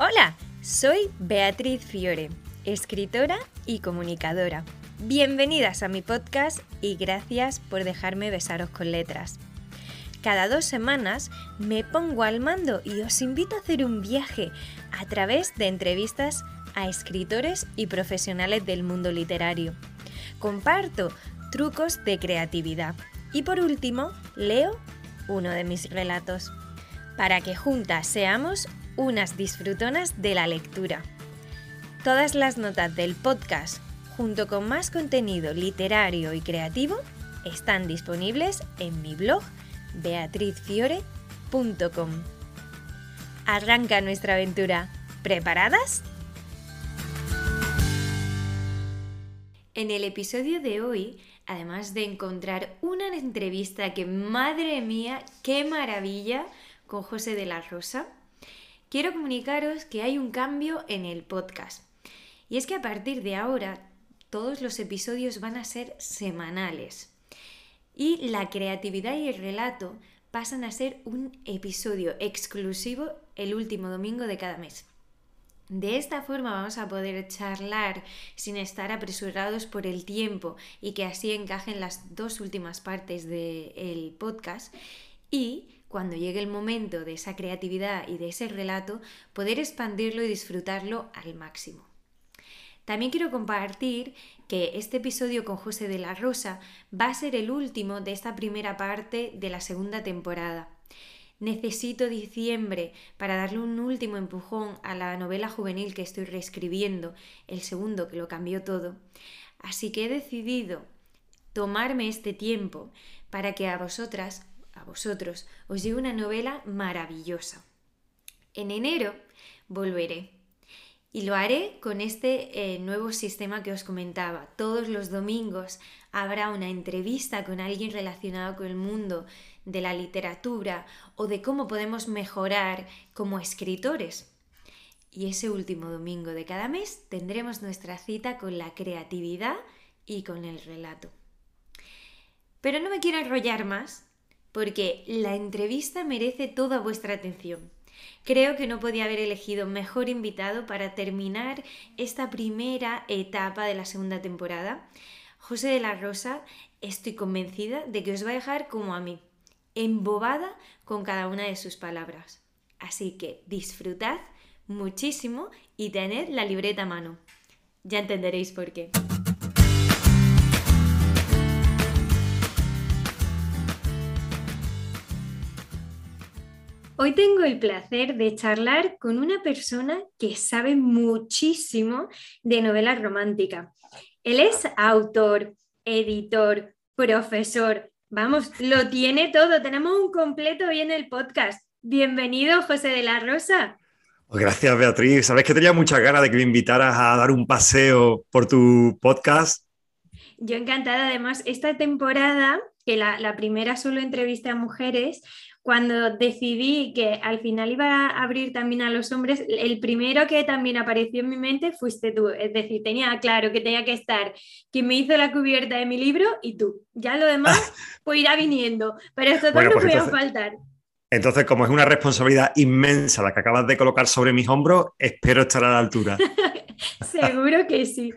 Hola, soy Beatriz Fiore, escritora y comunicadora. Bienvenidas a mi podcast y gracias por dejarme besaros con letras. Cada dos semanas me pongo al mando y os invito a hacer un viaje a través de entrevistas a escritores y profesionales del mundo literario. Comparto trucos de creatividad y por último leo uno de mis relatos para que juntas seamos unas disfrutonas de la lectura. Todas las notas del podcast, junto con más contenido literario y creativo, están disponibles en mi blog beatrizfiore.com. Arranca nuestra aventura. ¿Preparadas? En el episodio de hoy, además de encontrar una entrevista que, madre mía, qué maravilla, con José de la Rosa, quiero comunicaros que hay un cambio en el podcast. Y es que a partir de ahora todos los episodios van a ser semanales. Y la creatividad y el relato pasan a ser un episodio exclusivo el último domingo de cada mes. De esta forma vamos a poder charlar sin estar apresurados por el tiempo y que así encajen las dos últimas partes del podcast y cuando llegue el momento de esa creatividad y de ese relato, poder expandirlo y disfrutarlo al máximo. También quiero compartir que este episodio con José de la Rosa va a ser el último de esta primera parte de la segunda temporada. Necesito diciembre para darle un último empujón a la novela juvenil que estoy reescribiendo, el segundo que lo cambió todo. Así que he decidido tomarme este tiempo para que a vosotras a vosotros, os llevo una novela maravillosa. En enero volveré y lo haré con este eh, nuevo sistema que os comentaba. Todos los domingos habrá una entrevista con alguien relacionado con el mundo de la literatura o de cómo podemos mejorar como escritores. Y ese último domingo de cada mes tendremos nuestra cita con la creatividad y con el relato. Pero no me quiero enrollar más porque la entrevista merece toda vuestra atención. Creo que no podía haber elegido mejor invitado para terminar esta primera etapa de la segunda temporada. José de la Rosa, estoy convencida de que os va a dejar como a mí, embobada con cada una de sus palabras. Así que disfrutad muchísimo y tened la libreta a mano. Ya entenderéis por qué. Hoy tengo el placer de charlar con una persona que sabe muchísimo de novela romántica. Él es autor, editor, profesor. Vamos, lo tiene todo. Tenemos un completo hoy en el podcast. Bienvenido, José de la Rosa. Pues gracias, Beatriz. Sabes que tenía muchas ganas de que me invitaras a dar un paseo por tu podcast. Yo encantada. Además, esta temporada, que la, la primera solo entrevista a mujeres, cuando decidí que al final iba a abrir también a los hombres, el primero que también apareció en mi mente fuiste tú. Es decir, tenía claro que tenía que estar quien me hizo la cubierta de mi libro y tú. Ya lo demás, pues irá viniendo. Pero esto bueno, no pues a faltar. Entonces, como es una responsabilidad inmensa la que acabas de colocar sobre mis hombros, espero estar a la altura. Seguro que sí.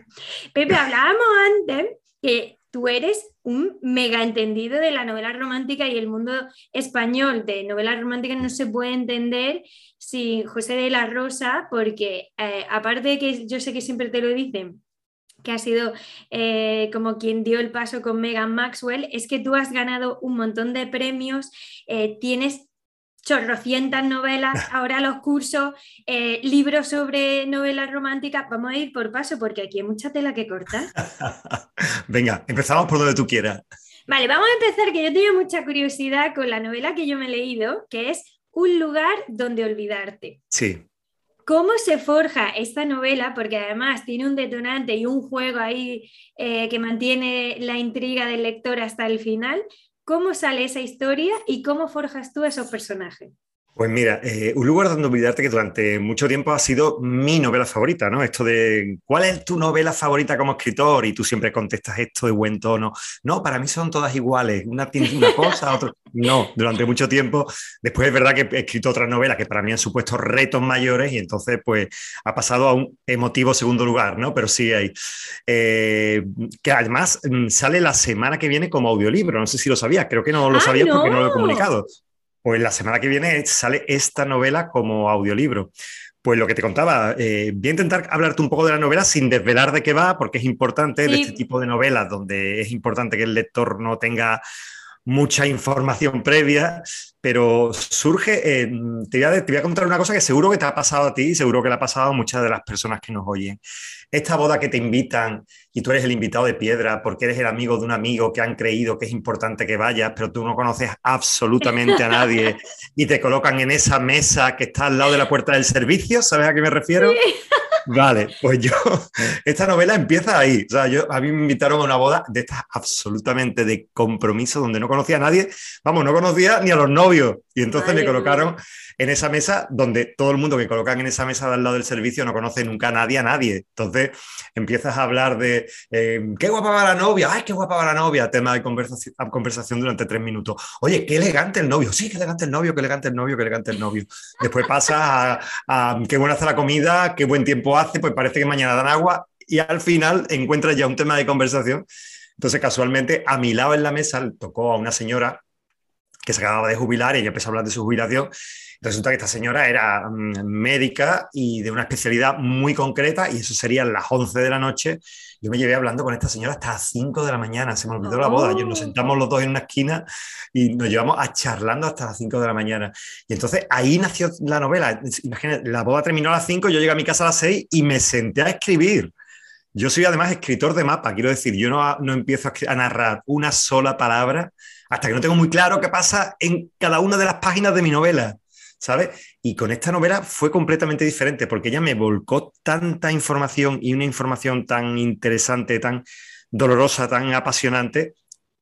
Pepe, hablábamos antes que tú eres un mega entendido de la novela romántica y el mundo español de novela romántica no se puede entender sin José de la Rosa, porque eh, aparte de que yo sé que siempre te lo dicen, que ha sido eh, como quien dio el paso con Megan Maxwell, es que tú has ganado un montón de premios, eh, tienes chorrocientas novelas, ahora los cursos, eh, libros sobre novelas románticas. Vamos a ir por paso porque aquí hay mucha tela que cortar. Venga, empezamos por donde tú quieras. Vale, vamos a empezar, que yo tenía mucha curiosidad con la novela que yo me he leído, que es Un lugar donde olvidarte. Sí. ¿Cómo se forja esta novela? Porque además tiene un detonante y un juego ahí eh, que mantiene la intriga del lector hasta el final. ¿Cómo sale esa historia y cómo forjas tú esos personajes? Pues mira, eh, un lugar donde olvidarte que durante mucho tiempo ha sido mi novela favorita, ¿no? Esto de ¿cuál es tu novela favorita como escritor? Y tú siempre contestas esto de buen tono. No, para mí son todas iguales. Una tiene una cosa, otra. No, durante mucho tiempo. Después es verdad que he escrito otras novelas que para mí han supuesto retos mayores y entonces pues ha pasado a un emotivo segundo lugar, ¿no? Pero sí hay. Eh, que además mm, sale la semana que viene como audiolibro. No sé si lo sabías, creo que no lo ¡Ah, sabías porque no lo he comunicado. Pues la semana que viene sale esta novela como audiolibro. Pues lo que te contaba, eh, voy a intentar hablarte un poco de la novela sin desvelar de qué va, porque es importante de este tipo de novelas donde es importante que el lector no tenga mucha información previa, pero surge, eh, te, voy a, te voy a contar una cosa que seguro que te ha pasado a ti y seguro que le ha pasado a muchas de las personas que nos oyen. Esta boda que te invitan y tú eres el invitado de piedra porque eres el amigo de un amigo que han creído que es importante que vayas, pero tú no conoces absolutamente a nadie y te colocan en esa mesa que está al lado de la puerta del servicio, ¿sabes a qué me refiero? Vale, pues yo, esta novela empieza ahí. O sea, yo, a mí me invitaron a una boda de estas absolutamente de compromiso, donde no conocía a nadie, vamos, no conocía ni a los novios. Y entonces Madre me colocaron en esa mesa donde todo el mundo que colocan en esa mesa de al lado del servicio no conoce nunca a nadie a nadie. Entonces empiezas a hablar de eh, qué guapa va la novia, ay, qué guapa va la novia, tema de conversación, conversación durante tres minutos. Oye, qué elegante el novio, sí, qué elegante el novio, qué elegante el novio, qué elegante el novio. Después pasas a, a qué buena hace la comida, qué buen tiempo hace, pues parece que mañana dan agua y al final encuentras ya un tema de conversación. Entonces, casualmente, a mi lado en la mesa tocó a una señora que se acababa de jubilar y ella empezó a hablar de su jubilación. Resulta que esta señora era mm, médica y de una especialidad muy concreta y eso serían las 11 de la noche. Yo me llevé hablando con esta señora hasta las 5 de la mañana, se me olvidó la boda. Yo, nos Oh. sentamos los dos en una esquina y nos llevamos a charlando hasta las 5 de la mañana. Y entonces ahí nació la novela. Imagínate, la boda terminó a las 5, yo llegué a mi casa a las 6 y me senté a escribir. Yo soy además escritor de mapa, quiero decir, yo no, no empiezo a, narrar una sola palabra hasta que no tengo muy claro qué pasa en cada una de las páginas de mi novela, ¿sabes? Y con esta novela fue completamente diferente porque ella me volcó tanta información y una información tan interesante, tan dolorosa, tan apasionante,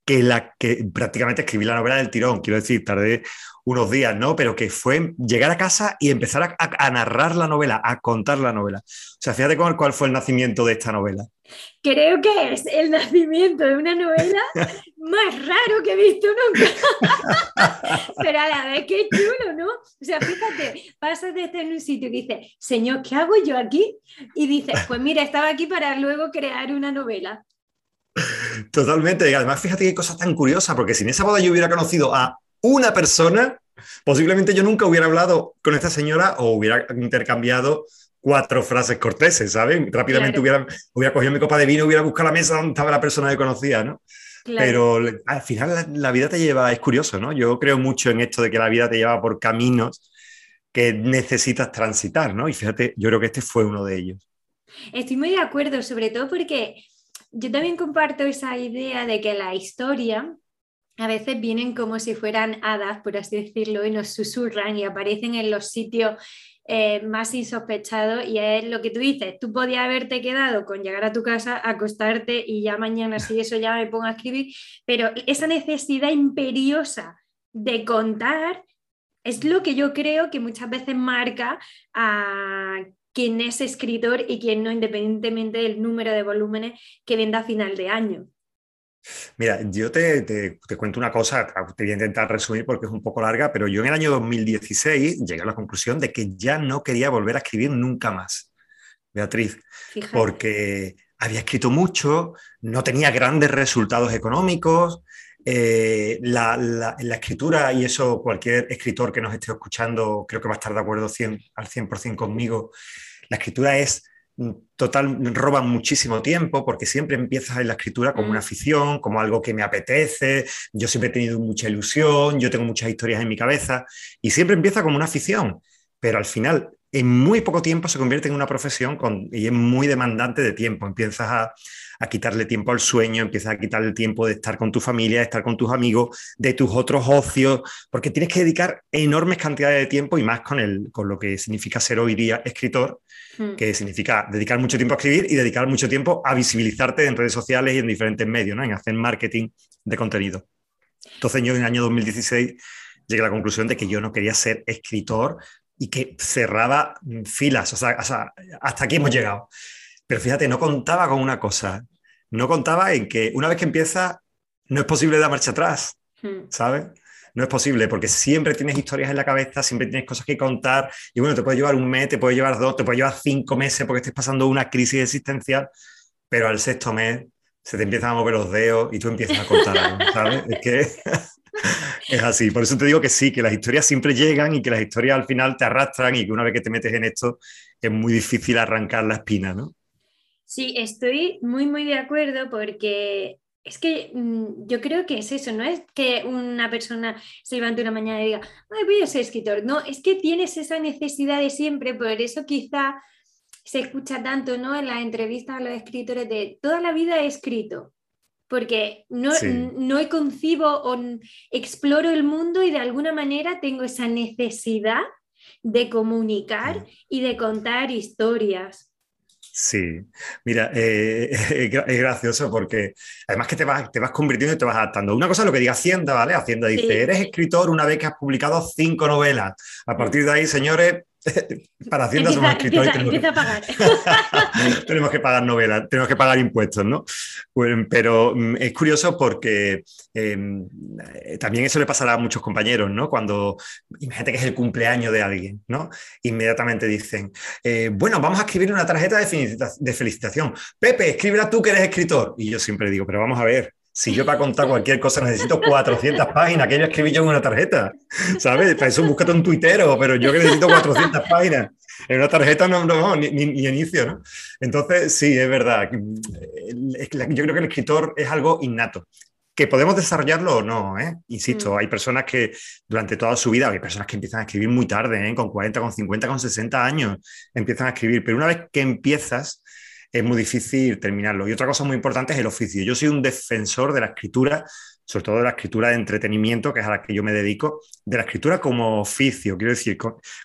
que, la, que prácticamente escribí la novela del tirón, quiero decir, tardé unos días, ¿no? Pero que fue llegar a casa y empezar a, a- a narrar la novela, a contar la novela. O sea, fíjate cuál, cuál fue el nacimiento de esta novela. Creo que es el nacimiento de una novela más raro que he visto nunca. Pero a la vez que chulo, ¿no? O sea, fíjate, pasas de estar en un sitio y dices, señor, ¿qué hago yo aquí? Y dices, pues mira, estaba aquí para luego crear una novela. Totalmente. Y además, fíjate qué cosa tan curiosa, porque si en esa boda yo hubiera conocido a una persona, posiblemente yo nunca hubiera hablado con esta señora o hubiera intercambiado cuatro frases corteses, ¿sabes? Rápidamente Claro. hubiera, hubiera cogido mi copa de vino, hubiera buscado la mesa donde estaba la persona que conocía, ¿no? Claro. Pero al final la, la vida te lleva, es curioso, ¿no? Yo creo mucho en esto de que la vida te lleva por caminos que necesitas transitar, ¿no? Y fíjate, yo creo que este fue uno de ellos. Estoy muy de acuerdo, sobre todo porque yo también comparto esa idea de que la historia a veces vienen como si fueran hadas, por así decirlo, y nos susurran y aparecen en los sitios eh, más insospechados y es lo que tú dices, tú podías haberte quedado con llegar a tu casa, acostarte y ya mañana si eso ya me pongo a escribir, pero esa necesidad imperiosa de contar es lo que yo creo que muchas veces marca a quién es escritor y quién no, independientemente del número de volúmenes que venda a final de año. Mira, yo te, te- te cuento una cosa, te voy a intentar resumir porque es un poco larga, pero yo en el año 2016 llegué a la conclusión de que ya no quería volver a escribir nunca más, Beatriz, Fíjate. porque había escrito mucho, no tenía grandes resultados económicos, eh, la, la- la escritura, y eso cualquier escritor que nos esté escuchando creo que va a estar de acuerdo 100 al 100% conmigo, la escritura es total, roba muchísimo tiempo porque siempre empiezas en la escritura como Mm. una afición, como algo que me apetece, yo siempre he tenido mucha ilusión, yo tengo muchas historias en mi cabeza y siempre empieza como una afición, pero al final en muy poco tiempo se convierte en una profesión con, y es muy demandante de tiempo, empiezas a, a quitarle tiempo al sueño, empiezas a quitarle tiempo de estar con tu familia, de estar con tus amigos, de tus otros ocios, porque tienes que dedicar enormes cantidades de tiempo y más con, el, con lo que significa ser hoy día escritor, Mm. que significa dedicar mucho tiempo a escribir y dedicar mucho tiempo a visibilizarte en redes sociales y en diferentes medios, ¿no? en hacer marketing de contenido. Entonces yo en el año 2016 llegué a la conclusión de que yo no quería ser escritor y que cerraba filas, o sea, hasta aquí hemos llegado. Pero fíjate, no contaba con una cosa, no contaba en que una vez que empieza, no es posible dar marcha atrás, hmm. ¿sabes? No es posible porque siempre tienes historias en la cabeza, siempre tienes cosas que contar y bueno, te puede llevar un mes, te puede llevar dos, te puede llevar cinco meses porque estés pasando una crisis existencial, pero al sexto mes se te empiezan a mover los dedos y tú empiezas a contar ¿sabes? Es que es así. Por eso te digo que sí, que las historias siempre llegan y que las historias al final te arrastran y que una vez que te metes en esto es muy difícil arrancar la espina, ¿no? Sí, estoy muy, muy de acuerdo porque es que mm, yo creo que es eso, no es que una persona se levante una mañana y diga, voy a ser escritor. No, es que tienes esa necesidad de siempre, por eso quizá se escucha tanto ¿no? en las entrevistas a los escritores de toda la vida he escrito, porque no, no concibo o exploro el mundo y de alguna manera tengo esa necesidad de comunicar y de contar historias. Sí, mira, eh, es gracioso porque además que te vas, te vas convirtiendo y te vas adaptando. Una cosa es lo que diga Hacienda, ¿vale? Hacienda dice, eres escritor una vez que has publicado cinco novelas. A partir de ahí, señores, para Hacienda somos escritores. tenemos, que, pagar novelas, tenemos que pagar impuestos, ¿no? pero mm, es curioso porque em, eh, también eso le pasará a muchos compañeros, ¿no? Cuando imagínate que es el cumpleaños de alguien, ¿no? Inmediatamente dicen, eh, bueno, vamos a escribir una tarjeta de, de felicitación. Pepe, escríbela tú que eres escritor. Y yo siempre digo, pero vamos a ver, si yo para contar cualquier cosa necesito 400 páginas, que yo escribí yo en una tarjeta, ¿sabes? Para eso búscate un tuitero, pero yo que necesito 400 páginas en una tarjeta no, no ni, ni, inicio, ¿no? Entonces, sí, es verdad. Yo creo que el escritor es algo innato. Que podemos desarrollarlo o no, ¿eh? Insisto, mm. hay personas que durante toda su vida, hay personas que empiezan a escribir muy tarde, ¿eh? con 40, con 50, con 60 años, empiezan a escribir, pero una vez que empiezas, es muy difícil terminarlo. Y otra cosa muy importante es el oficio. Yo soy un defensor de la escritura, sobre todo de la escritura de entretenimiento, que es a la que yo me dedico, de la escritura como oficio. Quiero decir,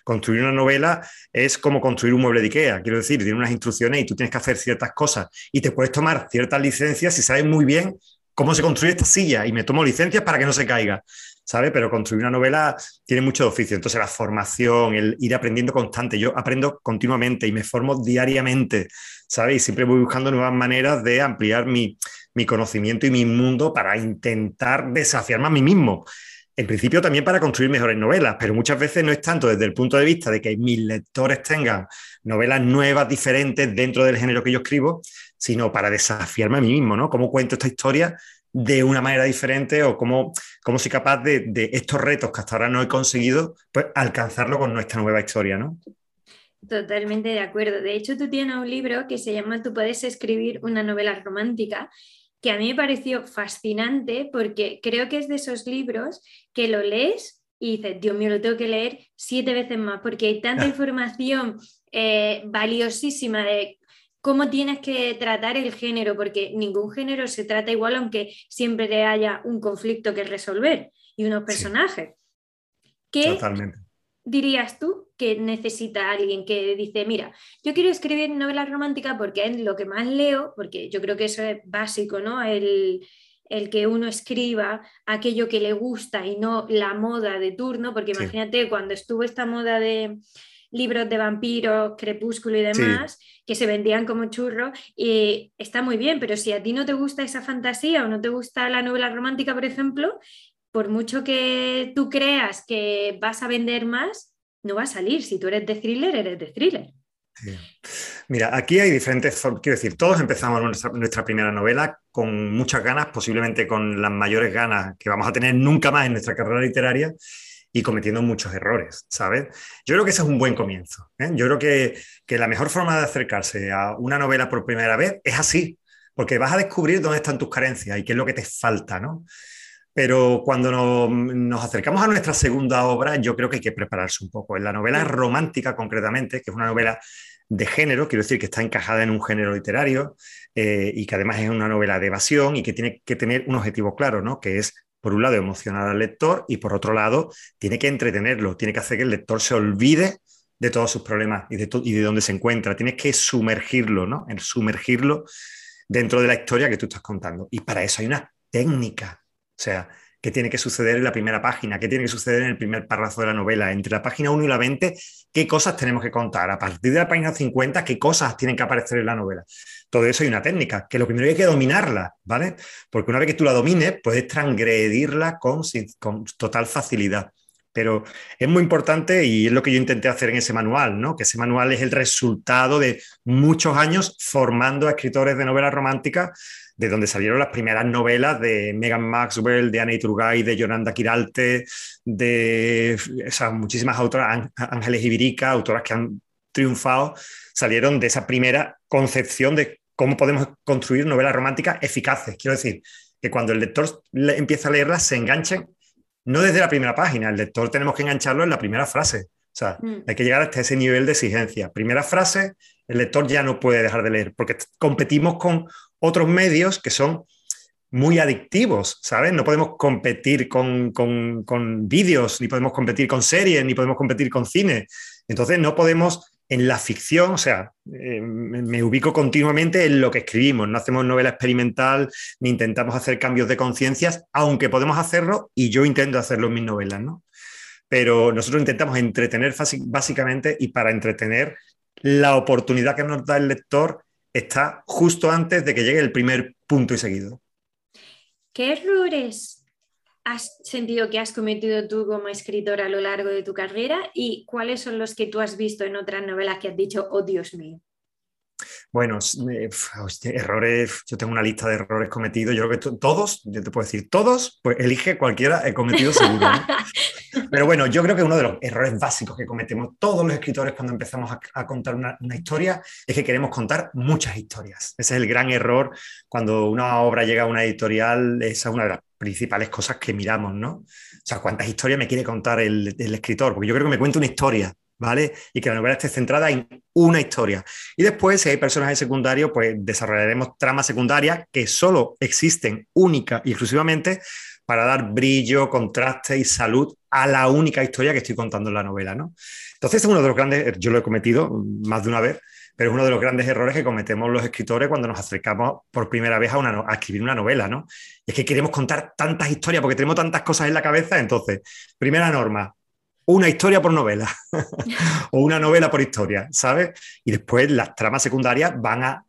construir una novela es como construir un mueble de Ikea. Quiero decir, tiene unas instrucciones y tú tienes que hacer ciertas cosas y te puedes tomar ciertas licencias si sabes muy bien cómo se construye esta silla y me tomo licencias para que no se caiga. ¿sabe? Pero construir una novela tiene mucho oficio. Entonces, la formación, el ir aprendiendo constante. Yo aprendo continuamente y me formo diariamente, ¿sabe? Y siempre voy buscando nuevas maneras de ampliar mi, conocimiento y mi mundo para intentar desafiarme a mí mismo. En principio también para construir mejores novelas, pero muchas veces no es tanto desde el punto de vista de que mis lectores tengan novelas nuevas, diferentes dentro del género que yo escribo, sino para desafiarme a mí mismo, ¿no? ¿Cómo cuento esta historia de una manera diferente o cómo, cómo soy capaz de, estos retos que hasta ahora no he conseguido, pues alcanzarlo con nuestra nueva historia, ¿no? Totalmente de acuerdo. De hecho, tú tienes un libro que se llama Tú puedes escribir una novela romántica, que a mí me pareció fascinante porque creo que es de esos libros que lo lees y dices, Dios mío, lo tengo que leer siete veces más porque hay tanta información eh, valiosísima de cómo tienes que tratar el género, porque ningún género se trata igual aunque siempre haya un conflicto que resolver y unos personajes. ¿Qué dirías tú que necesita alguien que dice, mira, yo quiero escribir novelas románticas porque es lo que más leo, porque yo creo que eso es básico, ¿no? El, que uno escriba aquello que le gusta y no la moda de turno, porque imagínate cuando estuvo esta moda de libros de vampiros, crepúsculo y demás, que se vendían como churros, y está muy bien, pero si a ti no te gusta esa fantasía o no te gusta la novela romántica, por ejemplo, por mucho que tú creas que vas a vender más, no va a salir. Si tú eres de thriller, eres de thriller. Mira, aquí hay diferentes, quiero decir, todos empezamos nuestra, primera novela con muchas ganas, posiblemente con las mayores ganas que vamos a tener nunca más en nuestra carrera literaria, y cometiendo muchos errores, ¿sabes? Yo creo que ese es un buen comienzo. ¿eh? Yo creo que, que, la mejor forma de acercarse a una novela por primera vez es así, porque vas a descubrir dónde están tus carencias y qué es lo que te falta, ¿no? Pero cuando nos, nos, acercamos a nuestra segunda obra, yo creo que hay que prepararse un poco. En la novela romántica, concretamente, que es una novela de género, quiero decir que está encajada en un género literario eh, y que además es una novela de evasión y que tiene que tener un objetivo claro, ¿no? Que es por un lado, emocionar al lector y por otro lado, tiene que entretenerlo, tiene que hacer que el lector se olvide de todos sus problemas y de, y de dónde se encuentra. Tienes que sumergirlo, ¿no? El sumergirlo dentro de la historia que tú estás contando. Y para eso hay una técnica. O sea, qué tiene que suceder en la primera página, qué tiene que suceder en el primer párrafo de la novela, entre la página 1 y la 20, qué cosas tenemos que contar, a partir de la página 50, qué cosas tienen que aparecer en la novela. Todo eso hay una técnica, que lo primero hay que dominarla, ¿vale? Porque una vez que tú la domines, puedes transgredirla con, con total facilidad. Pero es muy importante y es lo que yo intenté hacer en ese manual, ¿no? Que ese manual es el resultado de muchos años formando a escritores de novelas románticas de donde salieron las primeras novelas de Megan Maxwell, de Anna Iturgay, de Yolanda Quiralte, de muchísimas autoras, Ángeles Ibirica, autoras que han triunfado, salieron de esa primera concepción de cómo podemos construir novelas románticas eficaces. Quiero decir, que cuando el lector empieza a leerlas se enganchen, no desde la primera página, el lector tenemos que engancharlo en la primera frase. O sea, mm. hay que llegar hasta ese nivel de exigencia. Primera frase, el lector ya no puede dejar de leer, porque competimos con otros medios que son muy adictivos, ¿sabes? No podemos competir con, vídeos, ni podemos competir con series, ni podemos competir con cine. Entonces no podemos en la ficción, o sea, eh, me ubico continuamente en lo que escribimos, no hacemos novela experimental, ni intentamos hacer cambios de conciencias, aunque podemos hacerlo y yo intento hacerlo en mis novelas, ¿no? Pero nosotros intentamos entretener básicamente y para entretener la oportunidad que nos da el lector está justo antes de que llegue el primer punto y seguido. ¿Qué errores has sentido que has cometido tú como escritor a lo largo de tu carrera y cuáles son los que tú has visto en otras novelas que has dicho, oh Dios mío? Bueno, eh, errores, yo tengo una lista de errores cometidos, yo creo que todos, yo te puedo decir, todos, pues elige cualquiera, he cometido seguro. Pero bueno, yo creo que uno de los errores básicos que cometemos todos los escritores cuando empezamos a, contar una, historia es que queremos contar muchas historias. Ese es el gran error cuando una obra llega a una editorial, esa es una de las principales cosas que miramos, ¿no? O sea, ¿cuántas historias me quiere contar el, el escritor? Porque yo creo que me cuenta una historia, ¿vale? Y que la novela esté centrada en una historia. Y después, si hay personajes secundarios, pues desarrollaremos tramas secundarias que solo existen única y exclusivamente para dar brillo, contraste y salud a la única historia que estoy contando en la novela, ¿no? Entonces, es uno de los grandes, yo lo he cometido más de una vez, pero es uno de los grandes errores que cometemos los escritores cuando nos acercamos por primera vez a, una, a escribir una novela, ¿no? Y es que queremos contar tantas historias porque tenemos tantas cosas en la cabeza, entonces, primera norma, una historia por novela o una novela por historia, ¿sabes? Y después las tramas secundarias van a,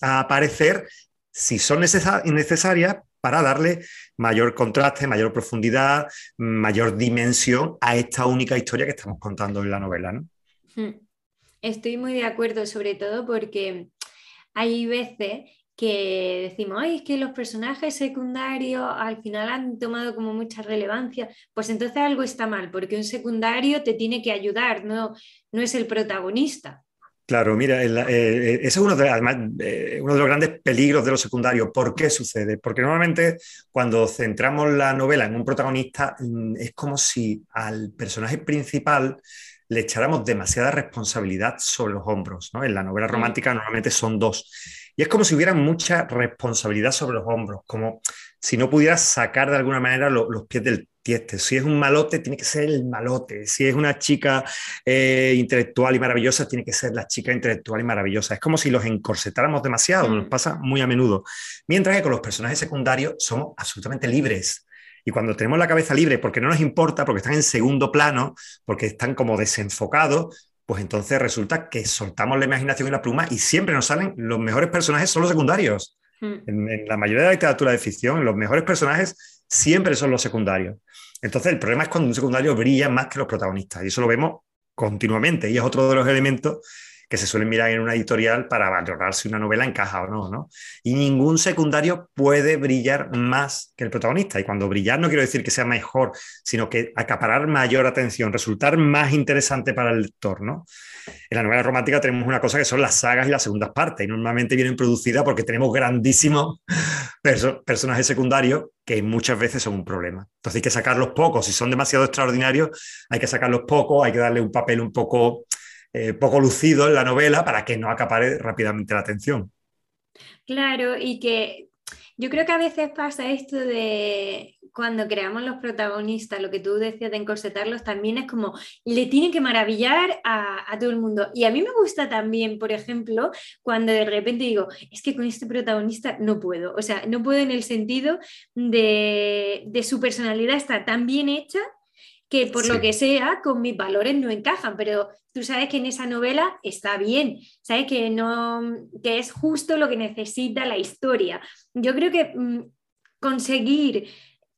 aparecer si son necesarias para darle mayor contraste, mayor profundidad, mayor dimensión a esta única historia que estamos contando en la novela. ¿no? Hmm. Estoy muy de acuerdo, sobre todo porque hay veces que decimos, ay, es que los personajes secundarios al final han tomado como mucha relevancia, pues entonces algo está mal, porque un secundario te tiene que ayudar, no, no es el protagonista. Claro, mira, eh, eh, ese es uno de, además, eh, uno de los grandes peligros de los secundarios. ¿Por qué sucede? Porque normalmente cuando centramos la novela en un protagonista mm, es como si al personaje principal le echáramos demasiada responsabilidad sobre los hombros. ¿no? En la novela romántica normalmente son dos y es como si hubiera mucha responsabilidad sobre los hombros, como si no pudieras sacar de alguna manera los pies del tieste. Si es un malote, tiene que ser el malote. Si es una chica eh, intelectual y maravillosa, tiene que ser la chica intelectual y maravillosa. Es como si los encorsetáramos demasiado, nos mm. pasa muy a menudo. Mientras que con los personajes secundarios somos absolutamente libres. Y cuando tenemos la cabeza libre, porque no nos importa, porque están en segundo plano, porque están como desenfocados, pues entonces resulta que soltamos la imaginación y la pluma y siempre nos salen los mejores personajes, son los secundarios. Hmm. En, la mayoría de la literatura de ficción, los mejores personajes siempre son los secundarios. Entonces el problema es cuando un secundario brilla más que los protagonistas y eso lo vemos continuamente y es otro de los elementos que se suelen mirar en una editorial para valorar si una novela encaja o no, ¿no? Y ningún secundario puede brillar más que el protagonista. Y cuando brillar no quiero decir que sea mejor, sino que acaparar mayor atención, resultar más interesante para el lector, ¿no? En la novela romántica tenemos una cosa que son las sagas y las segundas partes, y normalmente vienen producidas porque tenemos grandísimos personajes secundarios que muchas veces son un problema. Entonces hay que sacarlos pocos, si son demasiado extraordinarios, hay que sacarlos pocos, hay que darle un papel un poco eh, poco lucido en la novela para que no acapare rápidamente la atención. Claro, y que yo creo que a veces pasa esto de cuando creamos los protagonistas, lo que tú decías de encorsetarlos, también es como le tienen que maravillar a, todo el mundo. Y a mí me gusta también, por ejemplo, cuando de repente digo, es que con este protagonista no puedo. O sea, no puedo en el sentido de, de su personalidad está tan bien hecha que por lo que sea con mis valores no encajan, pero tú sabes que en esa novela está bien, sabes que no que es justo lo que necesita la historia. Yo creo que mm, conseguir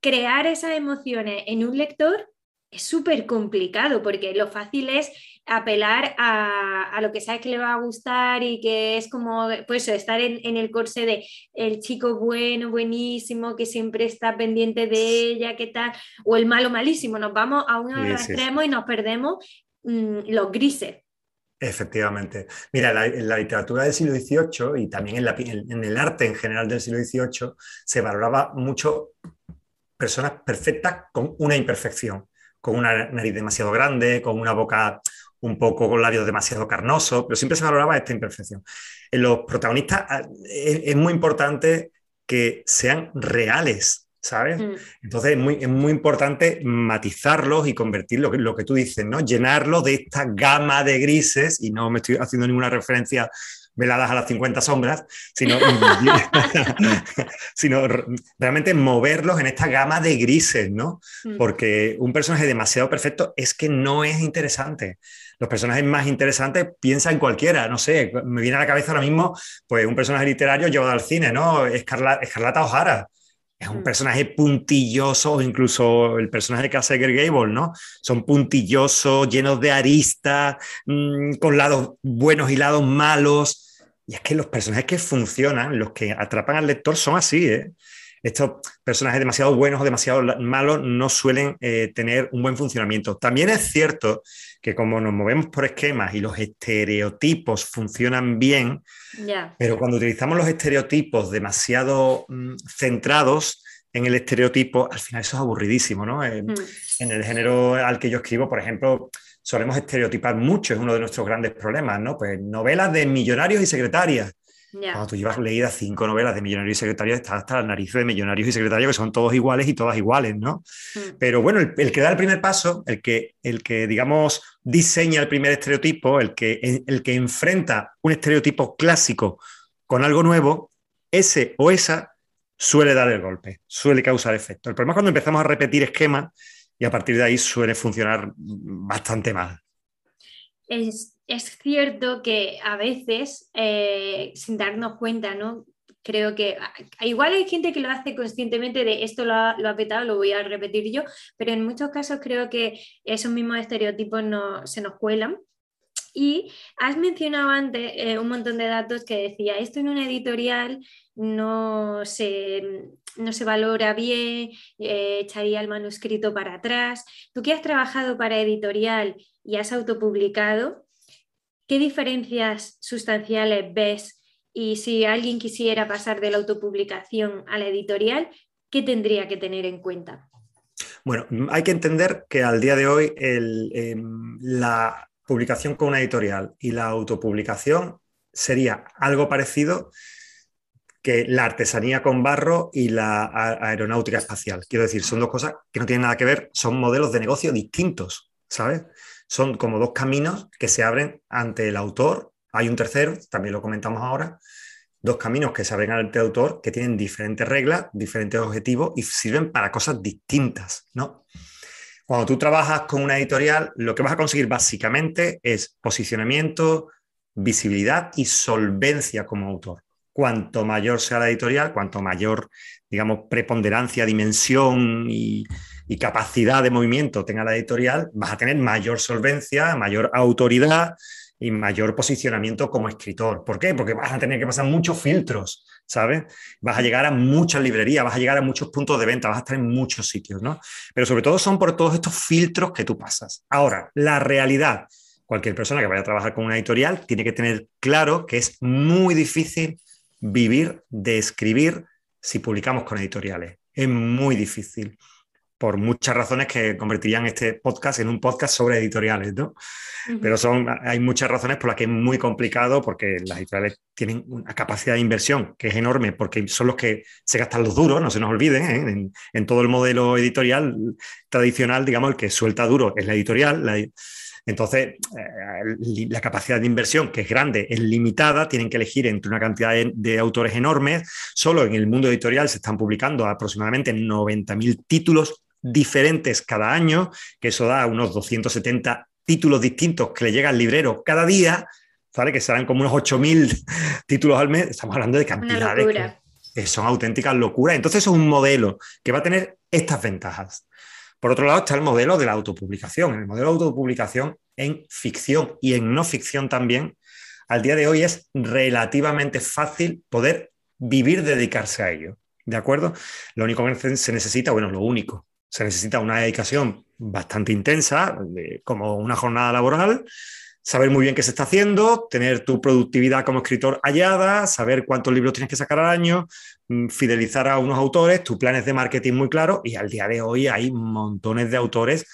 crear esas emociones en un lector es súper complicado porque lo fácil es apelar a, lo que sabes que le va a gustar y que es como pues estar en, el corse de el chico bueno, buenísimo, que siempre está pendiente de ella, qué tal, o el malo malísimo, nos vamos a un extremo y nos perdemos mm, los grises. Efectivamente. Mira, en la literatura del siglo XVIII y también en, en el arte en general del siglo XVIII se valoraba mucho personas perfectas con una imperfección con una nariz demasiado grande, con una boca un poco con labios demasiado carnosos, pero siempre se valoraba esta imperfección. En los protagonistas ah, es, muy importante que sean reales, ¿sabes? Mm. Entonces es muy, es muy, importante matizarlos y convertirlo, lo que tú dices, ¿no? Llenarlos de esta gama de grises, y no me estoy haciendo ninguna referencia veladas a las 50 sombras, sino, sino realmente moverlos en esta gama de grises, ¿no? Mm. Porque un personaje demasiado perfecto es que no es interesante. Los personajes más interesantes piensa en cualquiera, no sé, me viene a la cabeza ahora mismo, pues un personaje literario llevado al cine, ¿no? Escarlata, Escarlata O'Hara. Es un mm. personaje puntilloso, incluso el personaje que hace Greg Gable, ¿no? Son puntillosos, llenos de aristas, mm, con lados buenos y lados malos y es que los personajes que funcionan, los que atrapan al lector, son así. ¿eh? Estos personajes demasiado buenos o demasiado malos no suelen eh, tener un buen funcionamiento. También es cierto que como nos movemos por esquemas y los estereotipos funcionan bien, pero cuando utilizamos los estereotipos demasiado mm, centrados en el estereotipo, al final eso es aburridísimo. ¿no? Mm. En el género al que yo escribo, por ejemplo, solemos estereotipar mucho, es uno de nuestros grandes problemas, ¿no? Pues novelas de millonarios y secretarias. Cuando tú llevas leídas cinco novelas de millonarios y secretarias, estás hasta la nariz de millonarios y secretarias que son todos iguales y todas iguales, ¿no? Hmm. Pero bueno, el, que da el primer paso, el que, el que, digamos, diseña el primer estereotipo, el que, el que enfrenta un estereotipo clásico con algo nuevo, ese o esa suele dar el golpe, suele causar efecto. El problema es cuando empezamos a repetir esquemas y a partir de ahí suele funcionar bastante mal. Es, cierto que a veces, eh, sin darnos cuenta, ¿no? Creo que igual hay gente que lo hace conscientemente de esto lo ha, lo petado, lo voy a repetir yo, pero en muchos casos creo que esos mismos estereotipos no, se nos cuelan. Y has mencionado antes eh, un montón de datos que decía, esto en una editorial no se, no se valora bien, eh, echaría el manuscrito para atrás. Tú que has trabajado para editorial y has autopublicado, ¿qué diferencias sustanciales ves? Y si alguien quisiera pasar de la autopublicación a la editorial, ¿qué tendría que tener en cuenta? Bueno, hay que entender que al día de hoy em, la publicación con una editorial y la autopublicación sería algo parecido que la artesanía con barro y la aeronáutica espacial. Quiero decir, son dos cosas que no tienen nada que ver, son modelos de negocio distintos, ¿sabes? Son como dos caminos que se abren ante el autor. Hay un tercero, también lo comentamos ahora, dos caminos que se abren ante el autor que tienen diferentes reglas, diferentes objetivos y sirven para cosas distintas, ¿no? Cuando tú trabajas con una editorial, lo que vas a conseguir básicamente es posicionamiento, visibilidad y solvencia como autor cuanto mayor sea la editorial, cuanto mayor, digamos, preponderancia, dimensión y, capacidad de movimiento tenga la editorial, vas a tener mayor solvencia, mayor autoridad y mayor posicionamiento como escritor. ¿Por qué? Porque vas a tener que pasar muchos filtros, ¿sabes? Vas a llegar a muchas librerías, vas a llegar a muchos puntos de venta, vas a estar en muchos sitios, ¿no? Pero sobre todo son por todos estos filtros que tú pasas. Ahora, la realidad. Cualquier persona que vaya a trabajar con una editorial tiene que tener claro que es muy difícil vivir de escribir si publicamos con editoriales. Es muy difícil. Por muchas razones que convertirían este podcast en un podcast sobre editoriales, ¿no? Pero son, hay muchas razones por las que es muy complicado, porque las editoriales tienen una capacidad de inversión que es enorme, porque son los que se gastan los duros, no se nos olviden, ¿eh? en, todo el modelo editorial tradicional, digamos, el que suelta duro es la editorial. entonces, eh, la capacidad de inversión, que es grande, es limitada, tienen que elegir entre una cantidad de, de autores enormes. Solo en el mundo editorial se están publicando aproximadamente 90.000 títulos diferentes cada año, que eso da unos 270 títulos distintos que le llega al librero cada día, ¿vale? que serán como unos 8.000 títulos al mes, estamos hablando de cantidades que, son auténticas locuras. Entonces es un modelo que va a tener estas ventajas. Por otro lado está el modelo de la autopublicación. El modelo de autopublicación en ficción y en no ficción también, al día de hoy es relativamente fácil poder vivir, dedicarse a ello. ¿De acuerdo? Lo único que se necesita, bueno, lo único, se necesita una dedicación bastante intensa, como una jornada laboral, saber muy bien qué se está haciendo, tener tu productividad como escritor hallada, saber cuántos libros tienes que sacar al año, mm, fidelizar a unos autores, tus planes de marketing muy claros y al día de hoy hay montones de autores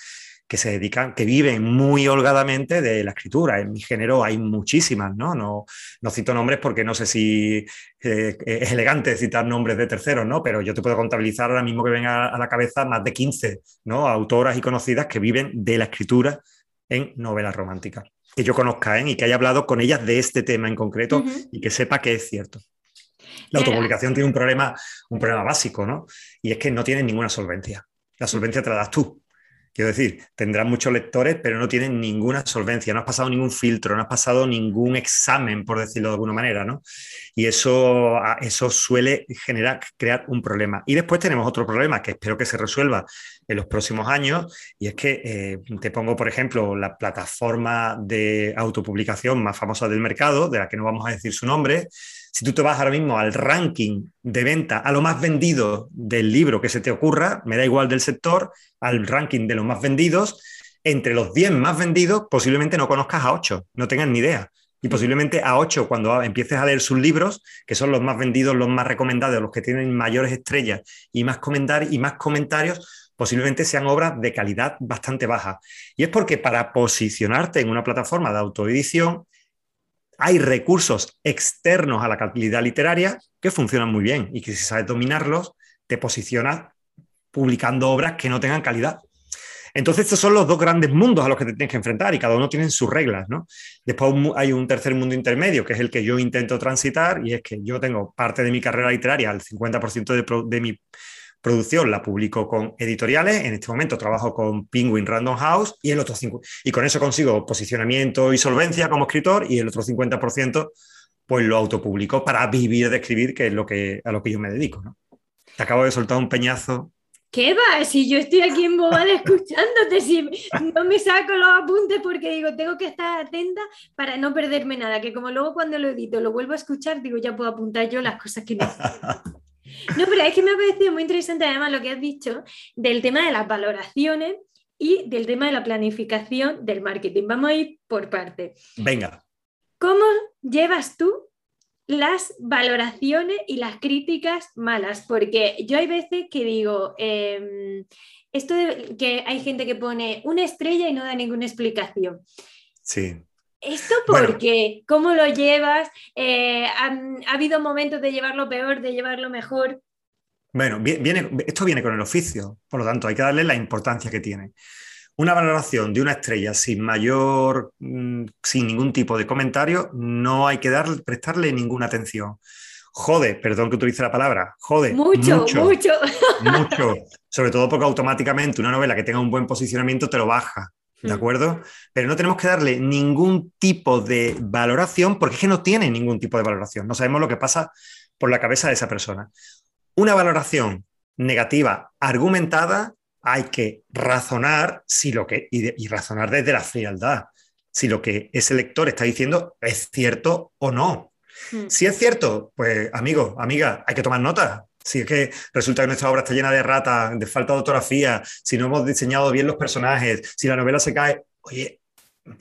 que se dedican, que viven muy holgadamente de la escritura. En mi género hay muchísimas, ¿no? No, no cito nombres porque no sé si eh, es elegante citar nombres de terceros, ¿no? Pero yo te puedo contabilizar ahora mismo que venga a la cabeza más de 15, ¿no? Autoras y conocidas que viven de la escritura en novelas románticas. Que yo conozca ¿eh? y que haya hablado con ellas de este tema en concreto y que sepa que es cierto. La autopublicación tiene un problema, un problema básico, ¿no? Y es que no tiene ninguna solvencia. La solvencia te la das tú. Quiero decir, tendrán muchos lectores, pero no tienen ninguna solvencia, no has pasado ningún filtro, no has pasado ningún examen, por decirlo de alguna manera, ¿no? Y eso, eso suele generar, crear un problema. Y después tenemos otro problema que espero que se resuelva en los próximos años, y es que eh, te pongo, por ejemplo, la plataforma de autopublicación más famosa del mercado, de la que no vamos a decir su nombre, si tú te vas ahora mismo al ranking de venta, a lo más vendido del libro que se te ocurra, me da igual del sector, al ranking de los más vendidos, entre los 10 más vendidos, posiblemente no conozcas a 8, no tengas ni idea. Y posiblemente a 8, cuando empieces a leer sus libros, que son los más vendidos, los más recomendados, los que tienen mayores estrellas y más, y más comentarios, posiblemente sean obras de calidad bastante baja. Y es porque para posicionarte en una plataforma de autoedición, hay recursos externos a la calidad literaria que funcionan muy bien y que si sabes dominarlos, te posicionas publicando obras que no tengan calidad. Entonces, estos son los dos grandes mundos a los que te tienes que enfrentar y cada uno tiene sus reglas. ¿no? Después hay un tercer mundo intermedio, que es el que yo intento transitar, y es que yo tengo parte de mi carrera literaria, el 50% de, de mi producción la publico con editoriales. En este momento trabajo con Penguin Random House y el otro y con eso consigo posicionamiento y solvencia como escritor y el otro 50% pues lo autopublico para vivir de escribir, que es lo que, a lo que yo me dedico. ¿no? Te acabo de soltar un peñazo. ¿Qué va? Si yo estoy aquí en Bobal escuchándote, si no me saco los apuntes porque digo, tengo que estar atenta para no perderme nada, que como luego cuando lo edito lo vuelvo a escuchar, digo, ya puedo apuntar yo las cosas que necesito. No, pero es que me ha parecido muy interesante además lo que has dicho del tema de las valoraciones y del tema de la planificación del marketing. Vamos a ir por parte. Venga. ¿Cómo llevas tú las valoraciones y las críticas malas? Porque yo hay veces que digo, em, esto de que hay gente que pone una estrella y no da ninguna explicación. Sí. ¿Esto por qué? ¿Cómo lo llevas? Eh, ¿ha, habido momentos de llevarlo peor, de llevarlo mejor? Bueno, viene, esto viene con el oficio, por lo tanto hay que darle la importancia que tiene. Una valoración de una estrella sin mayor, mm, sin ningún tipo de comentario, no hay que dar, prestarle ninguna atención. Jode, perdón que utilice la palabra, jode. Mucho, mucho. Mucho. mucho. Sobre todo porque automáticamente una novela que tenga un buen posicionamiento te lo baja. ¿De mm. acuerdo? Pero no tenemos que darle ningún tipo de valoración porque es que no tiene ningún tipo de valoración. No sabemos lo que pasa por la cabeza de esa persona. Una valoración negativa argumentada hay que razonar si lo que, y, razonar desde la frialdad, si lo que ese lector está diciendo es cierto o no. Mm. Si es cierto, pues amigo, amiga, hay que tomar nota. Si es que resulta que nuestra obra está llena de ratas, de falta de ortografía, si no hemos diseñado bien los personajes, si la novela se cae, oye,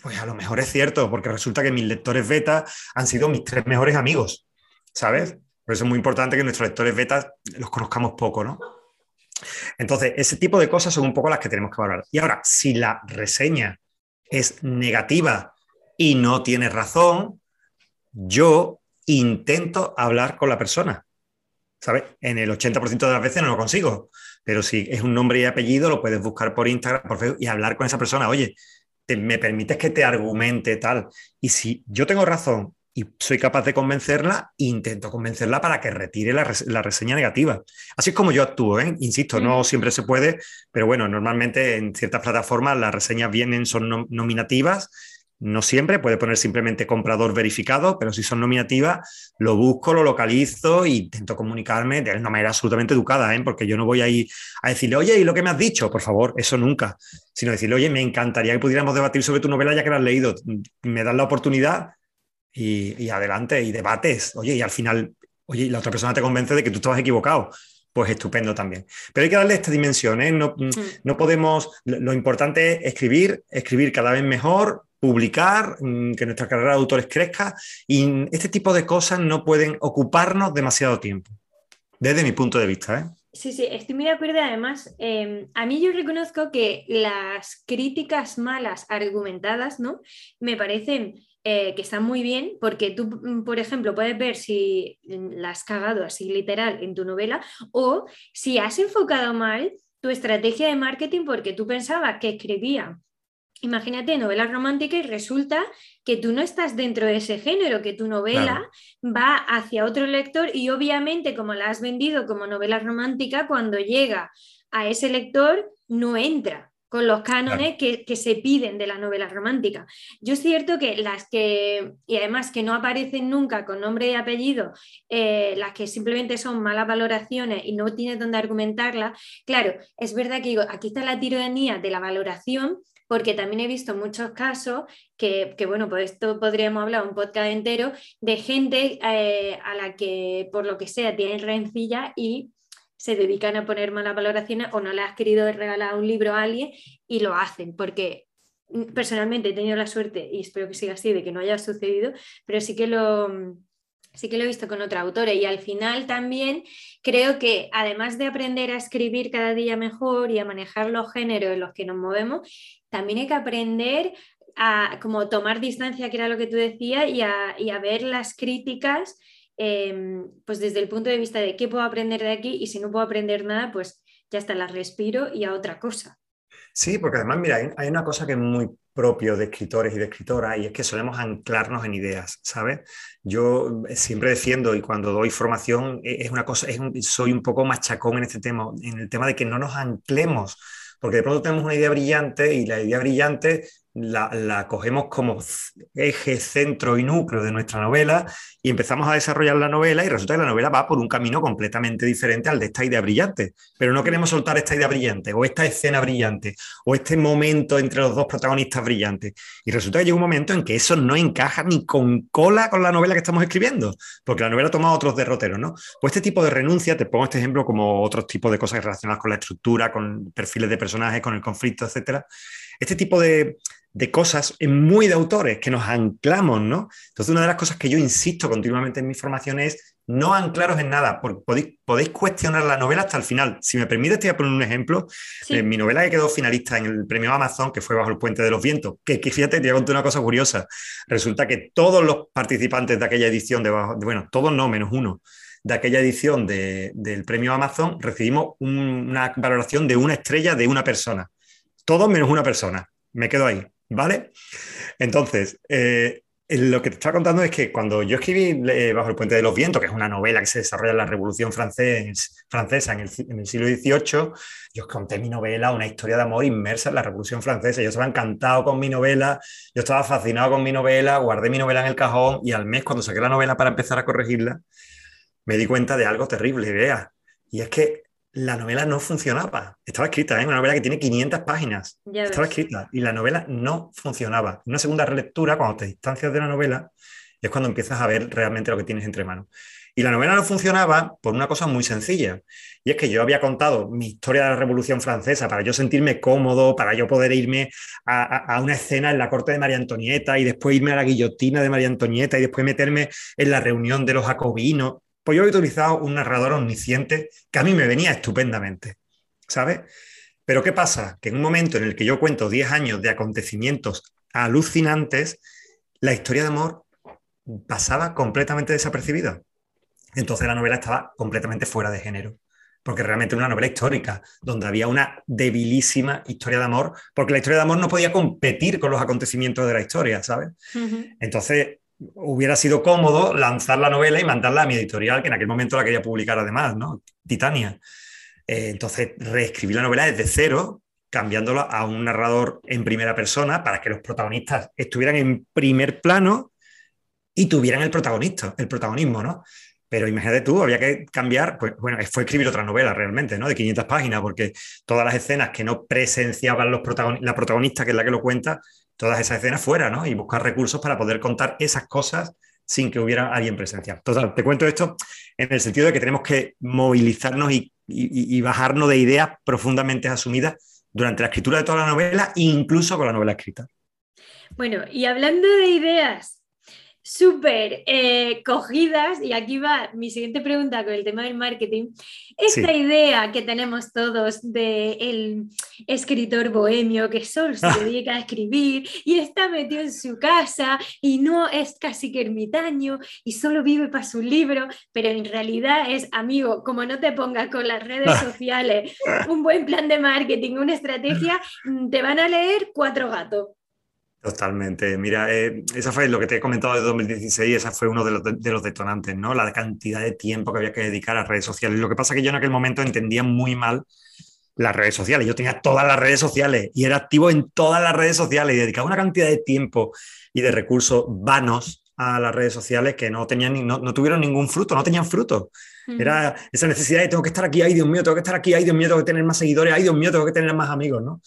pues a lo mejor es cierto, porque resulta que mis lectores beta han sido mis tres mejores amigos, ¿sabes? Por eso es muy importante que nuestros lectores beta los conozcamos poco, ¿no? Entonces, ese tipo de cosas son un poco las que tenemos que valorar. Y ahora, si la reseña es negativa y no tiene razón, yo intento hablar con la persona. ¿Sabes? En el 80% de las veces no lo consigo, pero si es un nombre y apellido, lo puedes buscar por Instagram, por Facebook y hablar con esa persona. Oye, ¿me permites que te argumente tal? Y si yo tengo razón y soy capaz de convencerla, intento convencerla para que retire la, reseña negativa. Así es como yo actúo, ¿eh? insisto, no siempre se puede, pero bueno, normalmente en ciertas plataformas las reseñas vienen, son nominativas, no siempre, puede poner simplemente comprador verificado, pero si son nominativas, lo busco, lo localizo e intento comunicarme de una manera absolutamente educada, ¿eh? porque yo no voy ahí a decirle, oye, ¿y lo que me has dicho? Por favor, eso nunca. Sino decirle, oye, me encantaría que pudiéramos debatir sobre tu novela ya que la has leído. Me das la oportunidad y, adelante, y debates. Oye, y al final, oye, la otra persona te convence de que tú estabas equivocado pues estupendo también. Pero hay que darle esta dimensión, ¿eh? no, mm. no, podemos, lo importante es escribir, escribir cada vez mejor, publicar, mm, que nuestra carrera de autores crezca y este tipo de cosas no pueden ocuparnos demasiado tiempo, desde mi punto de vista. ¿eh? Sí, sí, estoy muy de acuerdo. Además, em, a mí yo reconozco que las críticas malas argumentadas, ¿no? Me parecen eh, que están muy bien porque tú, mm, por ejemplo, puedes ver si la has cagado así literal en tu novela o si has enfocado mal tu estrategia de marketing porque tú pensabas que escribía Imagínate novela romántica y resulta que tú no estás dentro de ese género, que tu novela va hacia otro lector y obviamente como la has vendido como novela romántica, cuando llega a ese lector no entra con los cánones que, se piden de la novela romántica. Yo es cierto que las que, y además que no aparecen nunca con nombre y apellido, eh, las que simplemente son malas valoraciones y no tienes donde argumentarla, claro, es verdad que digo, aquí está la tiranía de la valoración, porque también he visto muchos casos que, bueno, pues esto podríamos hablar un podcast entero, de gente eh, a la que por lo que sea tienen rencilla y se dedican a poner malas valoraciones o no le has querido regalar un libro a alguien y lo hacen, porque personalmente he tenido la suerte, y espero que siga así, de que no haya sucedido, pero sí que lo, sí que lo he visto con otra autora y al final también creo que además de aprender a escribir cada día mejor y a manejar los géneros en los que nos movemos, también hay que aprender a como tomar distancia, que era lo que tú decías, y a, y a ver las críticas Em, pues desde el punto de vista de qué puedo aprender de aquí y si no puedo aprender nada, pues ya está, la respiro y a otra cosa. Sí, porque además, mira, hay, una cosa que es muy propio de escritores y de escritoras y es que solemos anclarnos en ideas, ¿sabes? Yo siempre defiendo y cuando doy formación e, es una cosa, soy un poco machacón en este tema, en el tema de que no nos anclemos, porque de pronto tenemos una idea brillante y la idea brillante la, cogemos como eje, centro y núcleo de nuestra novela y empezamos a desarrollar la novela y resulta que la novela va por un camino completamente diferente al de esta idea brillante. Pero no queremos soltar esta idea brillante o esta escena brillante o este momento entre los dos protagonistas brillantes. Y resulta que llega un momento en que eso no encaja ni con cola con la novela que estamos escribiendo, porque la novela toma otros derroteros, ¿no? Pues este tipo de renuncia, te pongo este ejemplo como otros tipos de cosas relacionadas con la estructura, con perfiles de personajes, con el conflicto, etcétera. Este tipo de, de cosas muy de autores que nos anclamos, ¿no? Entonces, una de las cosas que yo insisto continuamente en mi formación es no anclaros en nada, porque podéis, cuestionar la novela hasta el final. Si me permite, te voy a poner un ejemplo. Eh, mi novela que quedó finalista en el premio Amazon, que fue Bajo el Puente de los Vientos, que, fíjate, te voy a contar una cosa curiosa. Resulta que todos los participantes de aquella edición, de, bueno, todos no, menos uno, de aquella edición del premio Amazon, recibimos una valoración de una estrella de una persona. Todos menos una persona. Me quedo ahí. ¿Vale? Entonces, eh, lo que te estaba contando es que cuando yo escribí eh, Bajo el Puente de los Vientos, que es una novela que se desarrolla en la Revolución Francesa en el, siglo XVIII, yo conté mi novela, una historia de amor inmersa en la Revolución Francesa. Yo estaba encantado con mi novela, yo estaba fascinado con mi novela, guardé mi novela en el cajón y al mes, cuando saqué la novela para empezar a corregirla, me di cuenta de algo terrible, vea. Y es que la novela no funcionaba. Estaba escrita, ¿eh? una novela que tiene 500 páginas. Estaba escrita y la novela no funcionaba. Una segunda relectura, cuando te distancias de la novela, es cuando empiezas a ver realmente lo que tienes entre manos. Y la novela no funcionaba por una cosa muy sencilla. Y es que yo había contado mi historia de la Revolución Francesa para yo sentirme cómodo, para yo poder irme a, a, una escena en la corte de María Antonieta y después irme a la guillotina de María Antonieta y después meterme en la reunión de los jacobinos. Pues yo he utilizado un narrador omnisciente que a mí me venía estupendamente. ¿sabes? Pero ¿qué pasa? Que en un momento en el que yo cuento 10 años de acontecimientos alucinantes, la historia de amor pasaba completamente desapercibida. Entonces la novela estaba completamente fuera de género, porque realmente era una novela histórica, donde había una debilísima historia de amor, porque la historia de amor no podía competir con los acontecimientos de la historia, ¿sabes? Entonces hubiera sido cómodo lanzar la novela y mandarla a mi editorial, que en aquel momento la quería publicar además, ¿no? Titania. Eh, entonces reescribí la novela desde cero, cambiándola a un narrador en primera persona para que los protagonistas estuvieran en primer plano y tuvieran el protagonista, el protagonismo, ¿no? Pero imagínate tú, había que cambiar, pues bueno, fue escribir otra novela realmente, ¿no? De 500 páginas, porque todas las escenas que no presenciaban los la protagonista, que es la que lo cuenta, todas esas escenas fuera, ¿no? Y buscar recursos para poder contar esas cosas sin que hubiera alguien presencial. Total, te cuento esto en el sentido de que tenemos que movilizarnos y, y bajarnos de ideas profundamente asumidas durante la escritura de toda la novela, incluso con la novela escrita. Bueno, y hablando de ideas, súper eh, cogidas, y aquí va mi siguiente pregunta con el tema del marketing, esta idea que tenemos todos del el escritor bohemio que solo se dedica a escribir y está metido en su casa y no es casi que ermitaño y solo vive para su libro, pero en realidad es, amigo, como no te pongas con las redes sociales, un buen plan de marketing, una estrategia, mm, te van a leer cuatro gatos. Totalmente. Mira, eh, esa fue lo que te he comentado de 2016, esa fue uno de los, de los, detonantes, ¿no? La cantidad de tiempo que había que dedicar a redes sociales. Lo que pasa es que yo en aquel momento entendía muy mal las redes sociales. Yo tenía todas las redes sociales y era activo en todas las redes sociales y dedicaba una cantidad de tiempo y de recursos vanos a las redes sociales que no, tenían, no, no tuvieron ningún fruto, no tenían fruto. Era esa necesidad de tengo que estar aquí, ay Dios mío, tengo que estar aquí, ay Dios mío, tengo que tener más seguidores, ay Dios mío, tengo que tener más amigos, ¿no?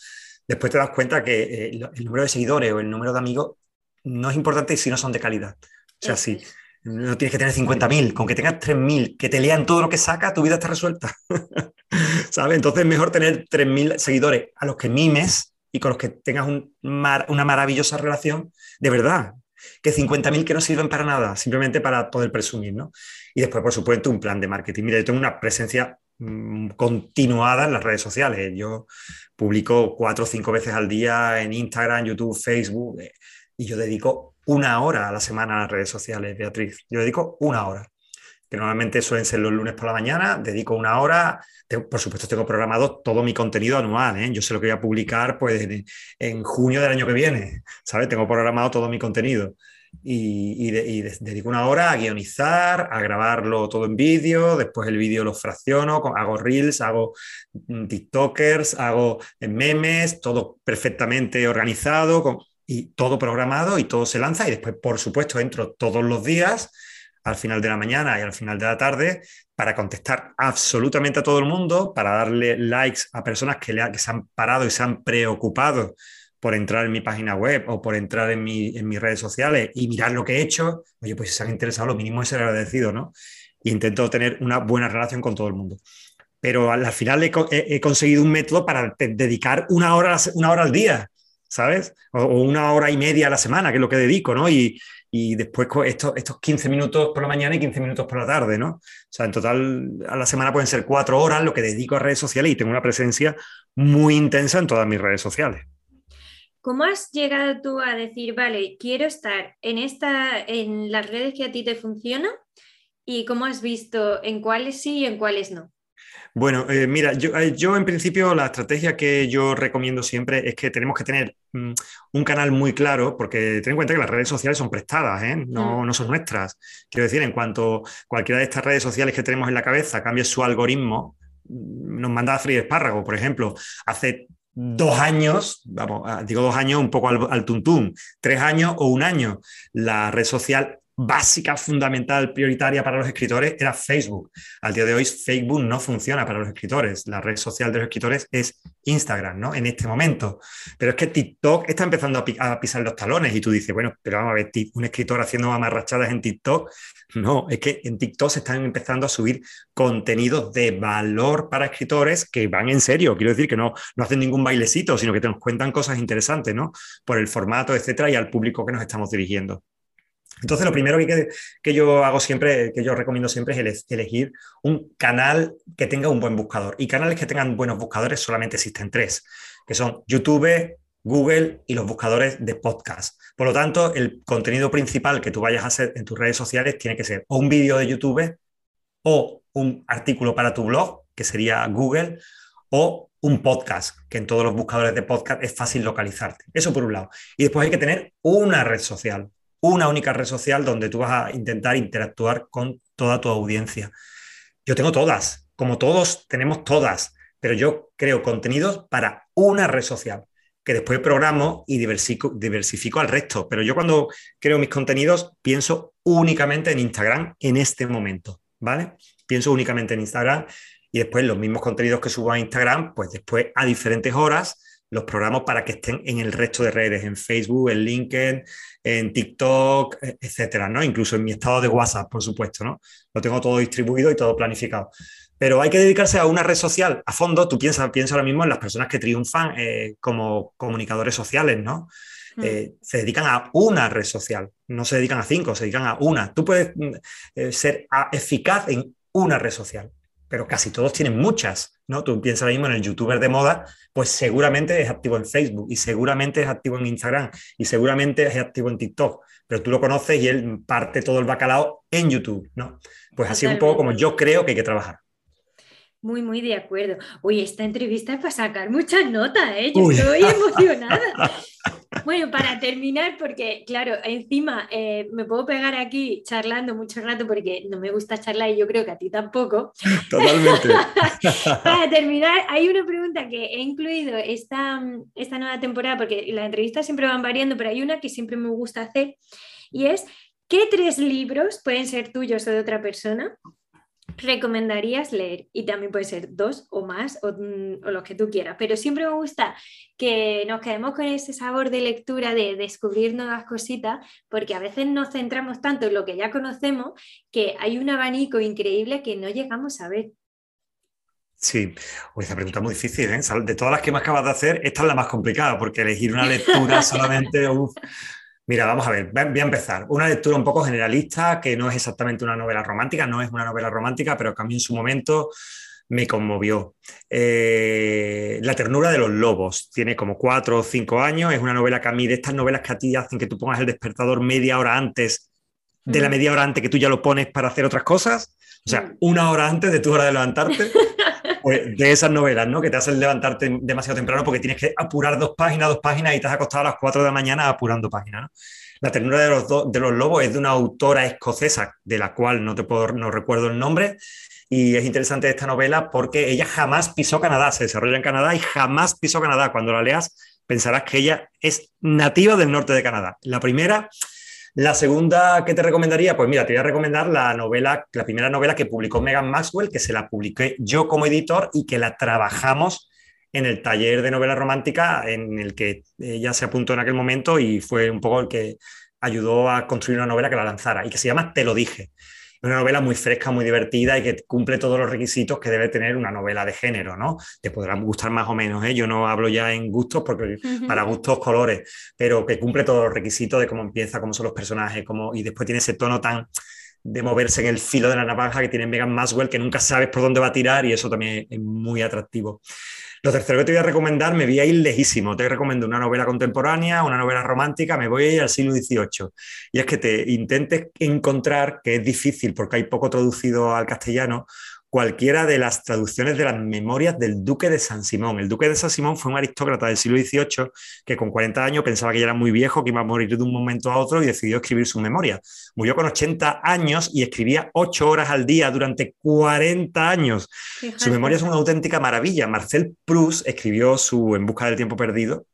Después te das cuenta que eh, el número de seguidores o el número de amigos no es importante si no son de calidad. O sea, si no tienes que tener 50.000, con que tengas 3.000, que te lean todo lo que saca, tu vida está resuelta. ¿Sabes? Entonces es mejor tener 3.000 seguidores a los que mimes y con los que tengas una maravillosa relación de verdad, que 50.000 que no sirven para nada, simplemente para poder presumir, ¿no? Y después, por supuesto, un plan de marketing. Mira, yo tengo una presencia mm, continuada en las redes sociales. Yo publico cuatro o cinco veces al día en Instagram, YouTube, Facebook, eh, y yo dedico una hora a la semana a las redes sociales, Beatriz. Yo dedico una hora, que normalmente suelen ser los lunes por la mañana, dedico una hora. por supuesto, tengo programado todo mi contenido anual. ¿eh? Yo sé lo que voy a publicar pues, en, junio del año que viene, ¿sabes? Tengo programado todo mi contenido y, dedico una hora a guionizar, a grabarlo todo en vídeo, después el vídeo lo fracciono, hago reels, hago mm, TikTokers, hago memes, todo perfectamente organizado y todo programado y todo se lanza y después, por supuesto, entro todos los días al final de la mañana y al final de la tarde para contestar absolutamente a todo el mundo, para darle likes a personas que, le, que se han parado y se han preocupado por entrar en mi página web o por entrar en, mi, en mis redes sociales y mirar lo que he hecho, oye, pues si se han interesado, lo mínimo es ser agradecido, ¿no? Y intento tener una buena relación con todo el mundo. Pero al, final he, conseguido un método para dedicar una hora, una hora al día, ¿sabes? O, una hora y media a la semana, que es lo que dedico, ¿no? Y, y después estos, estos 15 minutos por la mañana y 15 minutos por la tarde, ¿no? O sea, en total a la semana pueden ser cuatro horas lo que dedico a redes sociales y tengo una presencia muy intensa en todas mis redes sociales. ¿Cómo has llegado tú a decir, vale, quiero estar en, esta, en las redes que a ti te funcionan? ¿Y cómo has visto en cuáles sí y en cuáles no? Bueno, eh, mira, yo, eh, yo, en principio la estrategia que yo recomiendo siempre es que tenemos que tener mm, un canal muy claro, porque ten en cuenta que las redes sociales son prestadas, ¿eh? no, mm. no, son nuestras. Quiero decir, en cuanto cualquiera de estas redes sociales que tenemos en la cabeza cambie su algoritmo, mm, nos manda a freír espárrago, por ejemplo, hace dos años, vamos, ah, digo dos años un poco al, al tuntún, tres años o un año, la red social básica, fundamental, prioritaria para los escritores era Facebook. Al día de hoy Facebook no funciona para los escritores. La red social de los escritores es Instagram, ¿no? En este momento. Pero es que TikTok está empezando a, pisar los talones y tú dices, bueno, pero vamos a ver, un escritor haciendo amarrachadas en TikTok. No, es que en TikTok se están empezando a subir contenidos de valor para escritores que van en serio. Quiero decir que no, no hacen ningún bailecito, sino que nos cuentan cosas interesantes, ¿no? Por el formato, etcétera, y al público que nos estamos dirigiendo. Entonces, lo primero que, que, yo hago siempre, que yo recomiendo siempre es elegir un canal que tenga un buen buscador. Y canales que tengan buenos buscadores solamente existen tres, que son YouTube, Google y los buscadores de podcast. Por lo tanto, el contenido principal que tú vayas a hacer en tus redes sociales tiene que ser o un vídeo de YouTube o un artículo para tu blog, que sería Google, o un podcast, que en todos los buscadores de podcast es fácil localizarte. Eso por un lado. Y después hay que tener una red social, una única red social donde tú vas a intentar interactuar con toda tu audiencia. Yo tengo todas, como todos tenemos todas, pero yo creo contenidos para una red social que después programo y diversifico, diversifico al resto. Pero yo cuando creo mis contenidos pienso únicamente en Instagram en este momento, ¿vale? Pienso únicamente en Instagram y después los mismos contenidos que subo a Instagram, pues después a diferentes horas los programo para que estén en el resto de redes, en Facebook, en LinkedIn, en TikTok, e, etcétera, ¿no? Incluso en mi estado de WhatsApp, por supuesto, ¿no? Lo tengo todo distribuido y todo planificado. Pero hay que dedicarse a una red social a fondo. Tú piensas piensa ahora mismo en las personas que triunfan eh, como comunicadores sociales, ¿no? Mm. Eh, se dedican a una red social, no se dedican a cinco, se dedican a una. Tú puedes mm, eh, ser eficaz en una red social, pero casi todos tienen muchas, ¿no? Tú piensas ahora mismo en el youtuber de moda, pues seguramente es activo en Facebook y seguramente es activo en Instagram y seguramente es activo en TikTok, pero tú lo conoces y él parte todo el bacalao en YouTube, ¿no? Pues así un poco como yo creo que hay que trabajar. Muy, muy de acuerdo. Oye, esta entrevista es para sacar muchas notas, ¿eh? Yo estoy emocionada. Bueno, para terminar, porque claro, encima eh, me puedo pegar aquí charlando mucho rato porque no me gusta charlar y yo creo que a ti tampoco. Totalmente. para terminar, hay una pregunta que he incluido esta, esta nueva temporada, porque las entrevistas siempre van variando, pero hay una que siempre me gusta hacer y es, ¿qué tres libros pueden ser tuyos o de otra persona? Recomendarías leer? Y también puede ser dos o más o, mm, o, los que tú quieras, pero siempre me gusta que nos quedemos con ese sabor de lectura, de descubrir nuevas cositas, porque a veces nos centramos tanto en lo que ya conocemos que hay un abanico increíble que no llegamos a ver. Sí, esta pregunta es muy difícil. ¿eh? De todas las que me acabas de hacer, esta es la más complicada, porque elegir una lectura solamente... Mira, vamos a ver, voy a empezar. Una lectura un poco generalista, que no es exactamente una novela romántica, no es una novela romántica, pero que a mí en su momento me conmovió. Eh, la ternura de los lobos, tiene como cuatro o cinco años, es una novela que a mí, de estas novelas que a ti hacen que tú pongas el despertador media hora antes de la media hora antes que tú ya lo pones para hacer otras cosas, o sea, una hora antes de tu hora de levantarte. Pues, de esas novelas, ¿no? Que te hacen levantarte demasiado temprano porque tienes que apurar dos páginas, dos páginas y te has acostado a las cuatro de la mañana apurando páginas. La ternura de los, de los lobos es de una autora escocesa, de la cual no, te puedo, no recuerdo el nombre, y es interesante esta novela porque ella jamás pisó Canadá, se desarrolla en Canadá y jamás pisó Canadá. Cuando la leas pensarás que ella es nativa del norte de Canadá. La primera la segunda que te recomendaría, pues mira, te voy a recomendar la novela, la primera novela que publicó Megan Maxwell, que se la publiqué yo como editor y que la trabajamos en el taller de novela romántica en el que ella se apuntó en aquel momento y fue un poco el que ayudó a construir una novela que la lanzara y que se llama Te lo dije una novela muy fresca, muy divertida y que cumple todos los requisitos que debe tener una novela de género, ¿no? Te podrá gustar más o menos, ¿eh? Yo no hablo ya en gustos porque para gustos colores, pero que cumple todos los requisitos de cómo empieza, cómo son los personajes, cómo... y después tiene ese tono tan de moverse en el filo de la navaja que tiene Megan Maswell, que nunca sabes por dónde va a tirar y eso también es muy atractivo. Lo tercero que te voy a recomendar, me voy a ir lejísimo. Te recomiendo una novela contemporánea, una novela romántica, me voy a ir al siglo XVIII. Y es que te intentes encontrar, que es difícil porque hay poco traducido al castellano, cualquiera de las traducciones de las memorias del duque de San Simón. El duque de San Simón fue un aristócrata del siglo XVIII que con 40 años pensaba que ya era muy viejo, que iba a morir de un momento a otro y decidió escribir su memoria. Murió con 80 años y escribía 8 horas al día durante 40 años. Su memoria es una auténtica maravilla. Marcel Proust escribió su En busca del tiempo perdido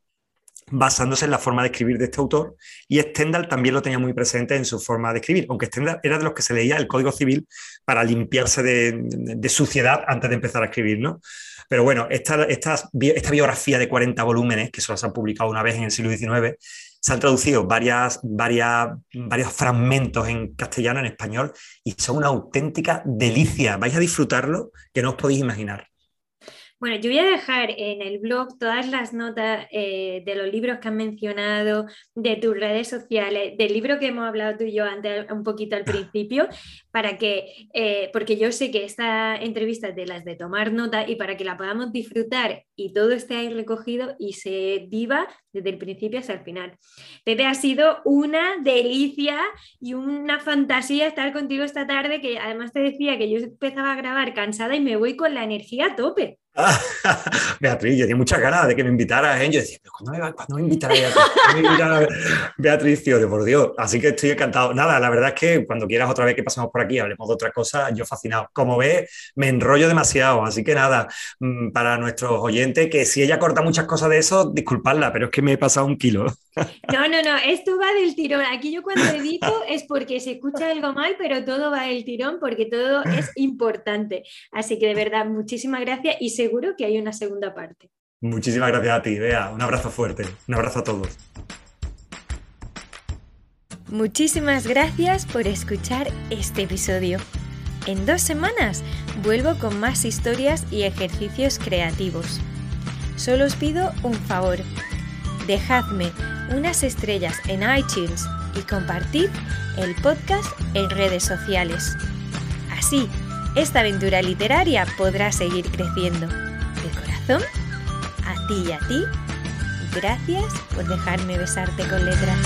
basándose en la forma de escribir de este autor, y Stendhal también lo tenía muy presente en su forma de escribir, aunque Stendhal era de los que se leía el Código Civil para limpiarse de, suciedad antes de empezar a escribir, ¿no? Pero bueno, esta, esta, biografía de 40 volúmenes, que solo se han publicado una vez en el siglo XIX, se han traducido varias, varias, varios fragmentos en castellano, en español, y son una auténtica delicia. Vais a disfrutarlo que no os podéis imaginar. Bueno, yo voy a dejar en el blog todas las notas eh, de los libros que han mencionado, de tus redes sociales, del libro que hemos hablado tú y yo antes un poquito al principio, para que, eh, porque yo sé que esta entrevista es de las de tomar nota y para que la podamos disfrutar y todo esté ahí recogido y se viva desde el principio hasta el final. Pepe, ha sido una delicia y una fantasía estar contigo esta tarde, que además te decía que yo empezaba a grabar cansada y me voy con la energía a tope. Beatriz, yo tenía muchas ganas de que me invitaras, ¿eh? Yo decía, ¿cuándo me, ¿cuándo me invitará Beatriz? Beatriz por Dios. Así que estoy encantado. Nada, la verdad es que cuando quieras otra vez que pasemos por aquí, hablemos de otra cosa, yo fascinado. Como ves, me enrollo demasiado. Así que nada, mm, para nuestros oyentes, que si ella corta muchas cosas de eso, disculpadla, pero es que me he pasado un kilo. No, no, no, esto va del tirón. Aquí yo cuando edito es porque se escucha algo mal, pero todo va del tirón porque todo es importante. Así que de verdad, muchísimas gracias y seguro que hay una segunda parte. Muchísimas gracias a ti, Bea. Un abrazo fuerte. Un abrazo a todos. Muchísimas gracias por escuchar este episodio. En dos semanas vuelvo con más historias y ejercicios creativos. Solo os pido un favor. Dejadme unas estrellas en iTunes y compartid el podcast en redes sociales. Así, esta aventura literaria podrá seguir creciendo. De corazón, a ti y a ti, gracias por dejarme besarte con letras.